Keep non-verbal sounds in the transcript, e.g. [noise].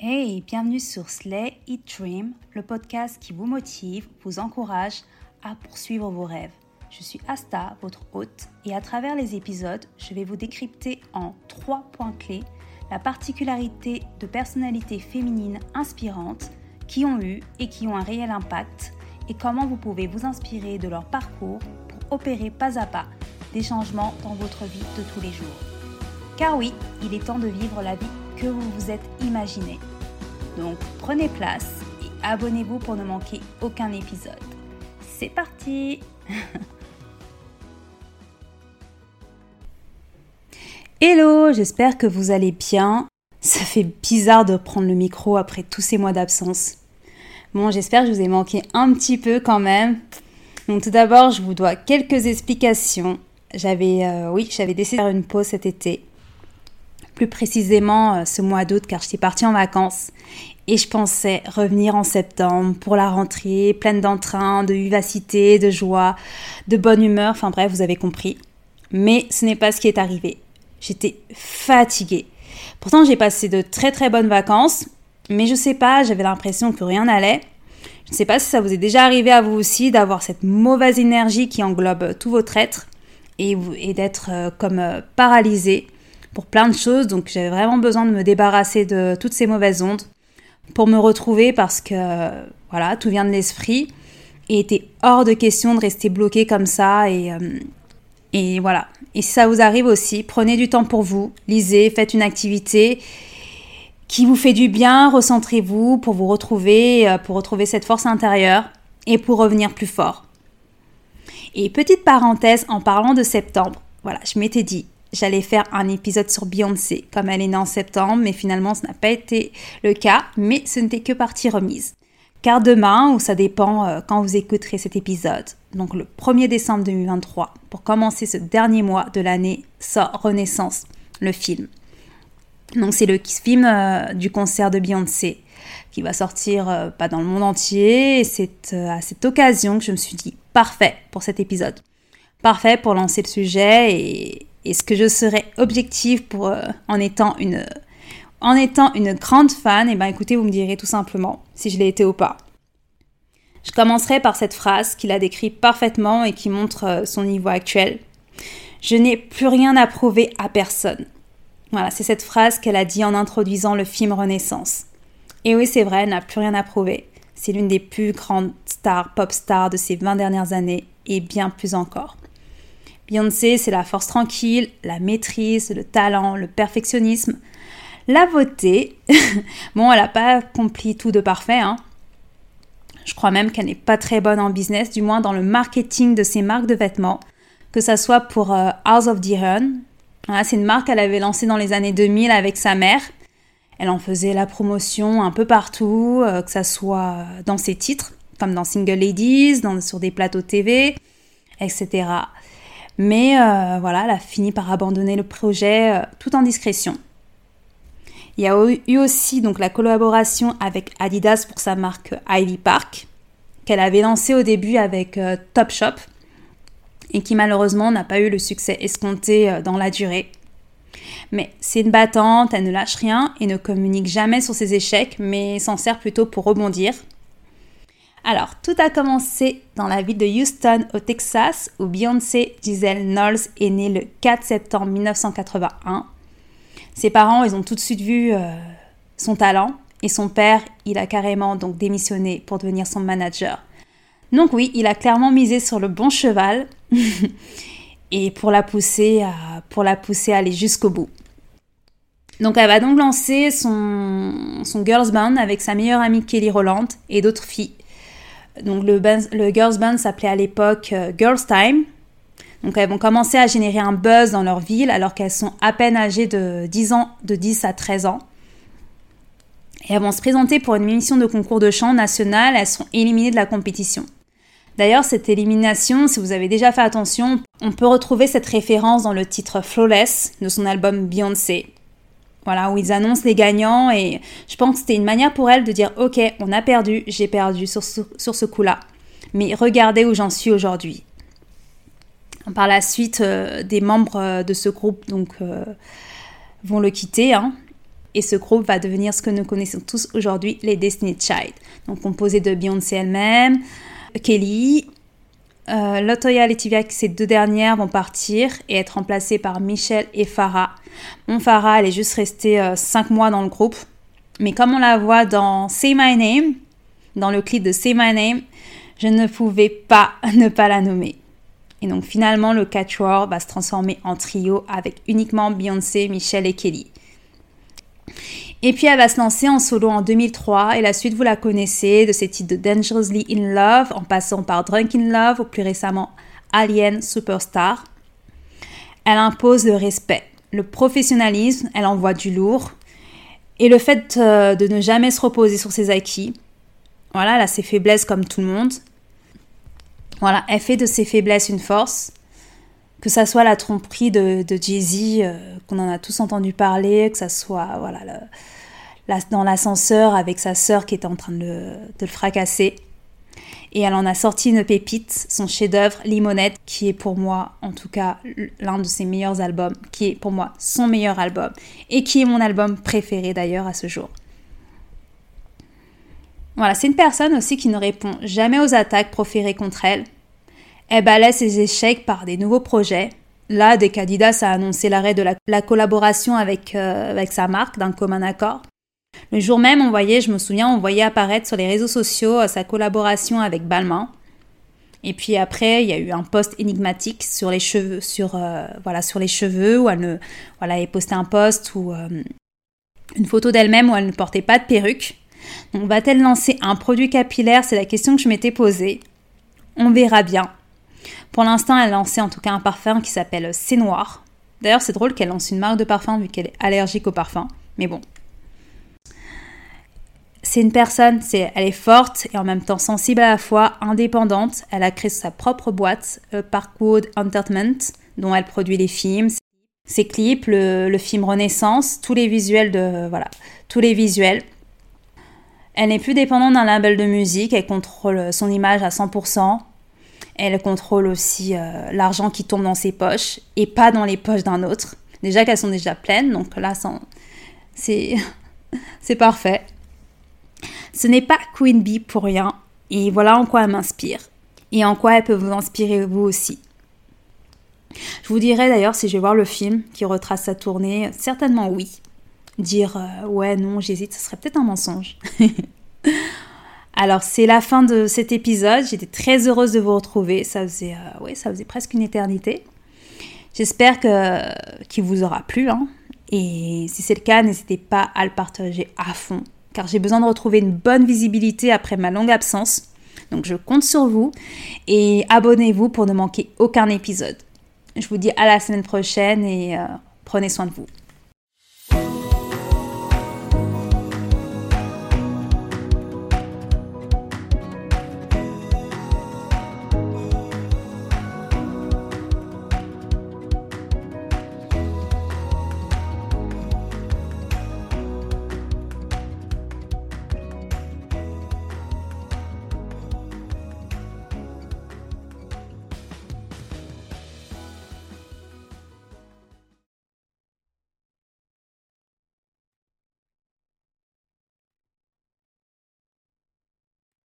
Hey, bienvenue sur Slay Eat Dream, le podcast qui vous motive, vous encourage à poursuivre vos rêves. Je suis Asta, votre hôte, et à travers les épisodes, je vais vous décrypter en trois points clés la particularité de personnalités féminines inspirantes qui ont eu et qui ont un réel impact et comment vous pouvez vous inspirer de leur parcours pour opérer pas à pas des changements dans votre vie de tous les jours. Car oui, il est temps de vivre la vie que vous vous êtes imaginé. Donc prenez place et abonnez-vous pour ne manquer aucun épisode. C'est parti [laughs] Hello, j'espère que vous allez bien. Ça fait bizarre de prendre le micro après tous ces mois d'absence. Bon, j'espère que je vous ai manqué un petit peu quand même. Donc tout d'abord, je vous dois quelques explications. J'avais, euh, oui, j'avais décidé de faire une pause cet été. Plus précisément euh, ce mois d'août, car j'étais partie en vacances. Et je pensais revenir en septembre pour la rentrée, pleine d'entrain, de vivacité, de joie, de bonne humeur. Enfin bref, vous avez compris. Mais ce n'est pas ce qui est arrivé. J'étais fatiguée. Pourtant, j'ai passé de très très bonnes vacances, mais je sais pas, j'avais l'impression que rien n'allait. Je ne sais pas si ça vous est déjà arrivé à vous aussi d'avoir cette mauvaise énergie qui englobe tout votre être et, d'être euh, comme euh, paralysé pour plein de choses. Donc j'avais vraiment besoin de me débarrasser de toutes ces mauvaises ondes pour me retrouver parce que voilà, tout vient de l'esprit et était hors de question de rester bloqué comme ça et, euh, et voilà. Et si ça vous arrive aussi, prenez du temps pour vous, lisez, faites une activité qui vous fait du bien, recentrez-vous pour vous retrouver, euh, pour retrouver cette force intérieure et pour revenir plus fort. Et petite parenthèse en parlant de septembre, voilà, je m'étais dit, j'allais faire un épisode sur Beyoncé, comme elle est née en septembre, mais finalement ce n'a pas été le cas, mais ce n'était que partie remise. Car demain, ou ça dépend euh, quand vous écouterez cet épisode, donc le 1er décembre 2023, pour commencer ce dernier mois de l'année, sort Renaissance, le film. Donc c'est le film euh, du concert de Beyoncé qui va sortir euh, pas dans le monde entier. Et c'est à cette occasion que je me suis dit parfait pour cet épisode. Parfait pour lancer le sujet et, est-ce que je serais objective pour, en étant une en étant une grande fan, eh ben écoutez, vous me direz tout simplement si je l'ai été ou pas. Je commencerai par cette phrase qui la décrit parfaitement et qui montre euh, son niveau actuel. Je n'ai plus rien à prouver à personne. Voilà, c'est cette phrase qu'elle a dit en introduisant le film Renaissance. Et oui, c'est vrai, elle n'a plus rien à prouver. C'est l'une des plus grandes stars, pop stars de ces 20 dernières années et bien plus encore. Beyoncé, c'est la force tranquille, la maîtrise, le talent, le perfectionnisme, la beauté, [laughs] bon, elle n'a pas accompli tout de parfait. Hein. Je crois même qu'elle n'est pas très bonne en business, du moins dans le marketing de ses marques de vêtements, que ça soit pour euh, House of Diron. c'est une marque qu'elle avait lancée dans les années 2000 avec sa mère. Elle en faisait la promotion un peu partout, euh, que ça soit dans ses titres, comme dans Single Ladies, sur des plateaux TV, etc. Mais euh, voilà, elle a fini par abandonner le projet tout en discrétion. Il y a eu aussi donc la collaboration avec Adidas pour sa marque Ivy Park, qu'elle avait lancée au début avec euh, Topshop et qui malheureusement n'a pas eu le succès escompté euh, dans la durée. Mais c'est une battante, elle ne lâche rien et ne communique jamais sur ses échecs, mais s'en sert plutôt pour rebondir. Alors, tout a commencé dans la ville de Houston, au Texas, où Beyoncé Giselle Knowles est née le 4 septembre 1981 ses parents, ils ont tout de suite vu euh, son talent et son père, il a carrément donc démissionné pour devenir son manager. Donc oui, il a clairement misé sur le bon cheval [laughs] et pour la pousser à, aller jusqu'au bout. Donc elle va donc lancer son, son girls band avec sa meilleure amie Kelly Roland et d'autres filles. Donc le, le girls band s'appelait à l'époque euh, Girls Time donc elles vont commencer à générer un buzz dans leur ville alors qu'elles sont à peine âgées de 10 ans, de 10 à 13 ans. Et elles vont se présenter pour une émission de concours de chant national, elles sont éliminées de la compétition. D'ailleurs, cette élimination, si vous avez déjà fait attention, on peut retrouver cette référence dans le titre Flawless de son album Beyoncé. Voilà, où ils annoncent les gagnants et je pense que c'était une manière pour elles de dire Ok, on a perdu, j'ai perdu sur sur ce coup-là. Mais regardez où j'en suis aujourd'hui. Par la suite, euh, des membres euh, de ce groupe donc, euh, vont le quitter. Hein. Et ce groupe va devenir ce que nous connaissons tous aujourd'hui, les Destiny Child. Donc composé de Beyoncé elle-même, Kelly, euh, Latoya et Lativia, ces deux dernières vont partir et être remplacées par Michelle et Farah. Mon Farah, elle est juste restée 5 mois dans le groupe. Mais comme on la voit dans Say My Name, dans le clip de Say My Name, je ne pouvais pas [laughs] ne pas la nommer. Et donc finalement, le quatuor va se transformer en trio avec uniquement Beyoncé, Michelle et Kelly. Et puis elle va se lancer en solo en 2003 et la suite vous la connaissez de ses titres de Dangerously in Love en passant par Drunk in Love ou plus récemment Alien Superstar. Elle impose le respect, le professionnalisme, elle envoie du lourd et le fait euh, de ne jamais se reposer sur ses acquis. Voilà, elle a ses faiblesses comme tout le monde. Voilà, elle fait de ses faiblesses une force. Que ça soit la tromperie de, Jay-Z, euh, qu'on en a tous entendu parler, que ça soit voilà, dans l'ascenseur avec sa sœur qui était en train de de le, fracasser. Et elle en a sorti une pépite, son chef-d'œuvre, Limonette, qui est pour moi, en tout cas, l'un de ses meilleurs albums, qui est pour moi son meilleur album, et qui est mon album préféré d'ailleurs à ce jour. Voilà, c'est une personne aussi qui ne répond jamais aux attaques proférées contre elle. Elle balaie ses échecs par des nouveaux projets. Là, dès qu'Adidas a annoncé l'arrêt de la, collaboration avec, euh, avec sa marque d'un commun accord. Le jour même, on voyait, je me souviens, on voyait apparaître sur les réseaux sociaux euh, sa collaboration avec Balmain. Et puis après, il y a eu un post énigmatique sur les cheveux, sur euh, voilà, sur les cheveux où elle ne, voilà, un post ou une photo d'elle-même où elle ne portait pas de perruque. Donc va-t-elle lancer un produit capillaire? C'est la question que je m'étais posée. On verra bien. Pour l'instant, elle a lancé en tout cas un parfum qui s'appelle C'est Noir. D'ailleurs, c'est drôle qu'elle lance une marque de parfum vu qu'elle est allergique au parfum. Mais bon. C'est une personne, elle est forte et en même temps sensible à la fois, indépendante. Elle a créé sa propre boîte, euh, Parkwood Entertainment, dont elle produit les films, ses clips, le, le film Renaissance, tous les visuels de voilà, tous les visuels. Elle n'est plus dépendante d'un label de musique, elle contrôle son image à 100%. Elle contrôle aussi euh, l'argent qui tombe dans ses poches et pas dans les poches d'un autre. Déjà qu'elles sont déjà pleines, donc là, c'est [laughs] c'est parfait. Ce n'est pas Queen Bee pour rien, et voilà en quoi elle m'inspire, et en quoi elle peut vous inspirer vous aussi. Je vous dirai d'ailleurs si je vais voir le film qui retrace sa tournée, certainement oui dire euh, ouais, non, j'hésite, ce serait peut-être un mensonge. [laughs] Alors, c'est la fin de cet épisode. J'étais très heureuse de vous retrouver. Ça faisait, euh, presque une éternité. J'espère que qu'il vous aura plu. Hein. Et si c'est le cas, n'hésitez pas à le partager à fond, car j'ai besoin de retrouver une bonne visibilité après ma longue absence. Donc, je compte sur vous et abonnez-vous pour ne manquer aucun épisode. Je vous dis à la semaine prochaine et euh, prenez soin de vous.